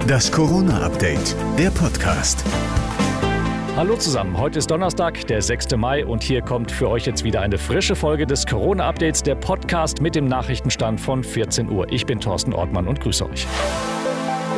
Das Corona-Update, der Podcast. Hallo zusammen, heute ist Donnerstag, der 6. Mai und hier kommt für euch jetzt wieder eine frische Folge des Corona-Updates, der Podcast mit dem Nachrichtenstand von 14 Uhr. Ich bin Thorsten Ortmann und grüße euch.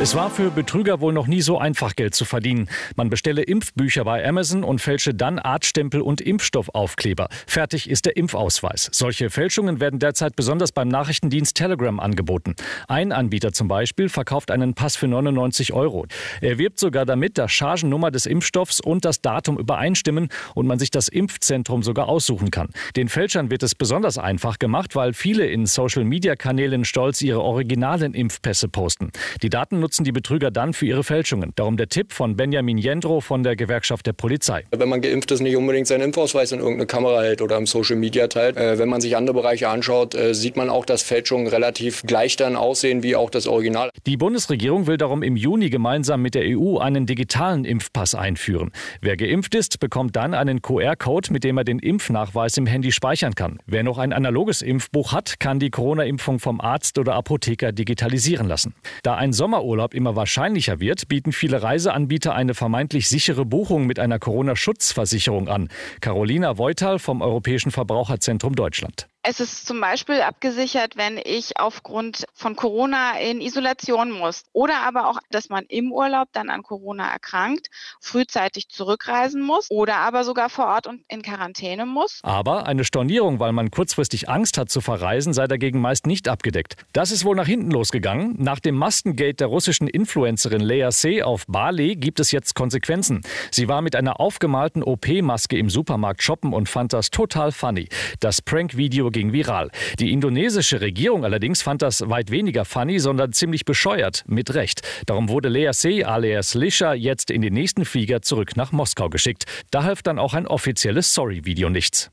Es war für Betrüger wohl noch nie so einfach, Geld zu verdienen. Man bestelle Impfbücher bei Amazon und fälsche dann Artstempel und Impfstoffaufkleber. Fertig ist der Impfausweis. Solche Fälschungen werden derzeit besonders beim Nachrichtendienst Telegram angeboten. Ein Anbieter zum Beispiel verkauft einen Pass für 99 Euro. Er wirbt sogar damit, dass Chargennummer des Impfstoffs und das Datum übereinstimmen und man sich das Impfzentrum sogar aussuchen kann. Den Fälschern wird es besonders einfach gemacht, weil viele in Social-Media-Kanälen stolz ihre originalen Impfpässe posten. Die Daten nutzen die Betrüger dann für ihre Fälschungen. Darum der Tipp von Benjamin Jendro von der Gewerkschaft der Polizei. Wenn man geimpft ist, nicht unbedingt seinen Impfausweis in irgendeine Kamera hält oder im Social Media teilt. Äh, wenn man sich andere Bereiche anschaut, äh, sieht man auch, dass Fälschungen relativ gleich dann aussehen wie auch das Original. Die Bundesregierung will darum im Juni gemeinsam mit der EU einen digitalen Impfpass einführen. Wer geimpft ist, bekommt dann einen QR-Code, mit dem er den Impfnachweis im Handy speichern kann. Wer noch ein analoges Impfbuch hat, kann die Corona-Impfung vom Arzt oder Apotheker digitalisieren lassen. Da ein Sommerurlaub Urlaub immer wahrscheinlicher wird, bieten viele Reiseanbieter eine vermeintlich sichere Buchung mit einer Corona-Schutzversicherung an. Carolina Voital vom Europäischen Verbraucherzentrum Deutschland. Es ist zum Beispiel abgesichert, wenn ich aufgrund von Corona in Isolation muss oder aber auch, dass man im Urlaub dann an Corona erkrankt, frühzeitig zurückreisen muss oder aber sogar vor Ort und in Quarantäne muss. Aber eine Stornierung, weil man kurzfristig Angst hat zu verreisen, sei dagegen meist nicht abgedeckt. Das ist wohl nach hinten losgegangen. Nach dem Maskengate der russischen Influencerin Lea C. auf Bali gibt es jetzt Konsequenzen. Sie war mit einer aufgemalten OP-Maske im Supermarkt shoppen und fand das total funny. Das Prank-Video ging viral. Die indonesische Regierung allerdings fand das weit weniger funny, sondern ziemlich bescheuert. Mit Recht. Darum wurde Lea C. alias Lisha jetzt in den nächsten Flieger zurück nach Moskau geschickt. Da half dann auch ein offizielles Sorry-Video nichts.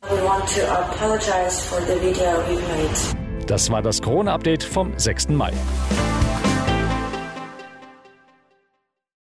Das war das Corona-Update vom 6. Mai.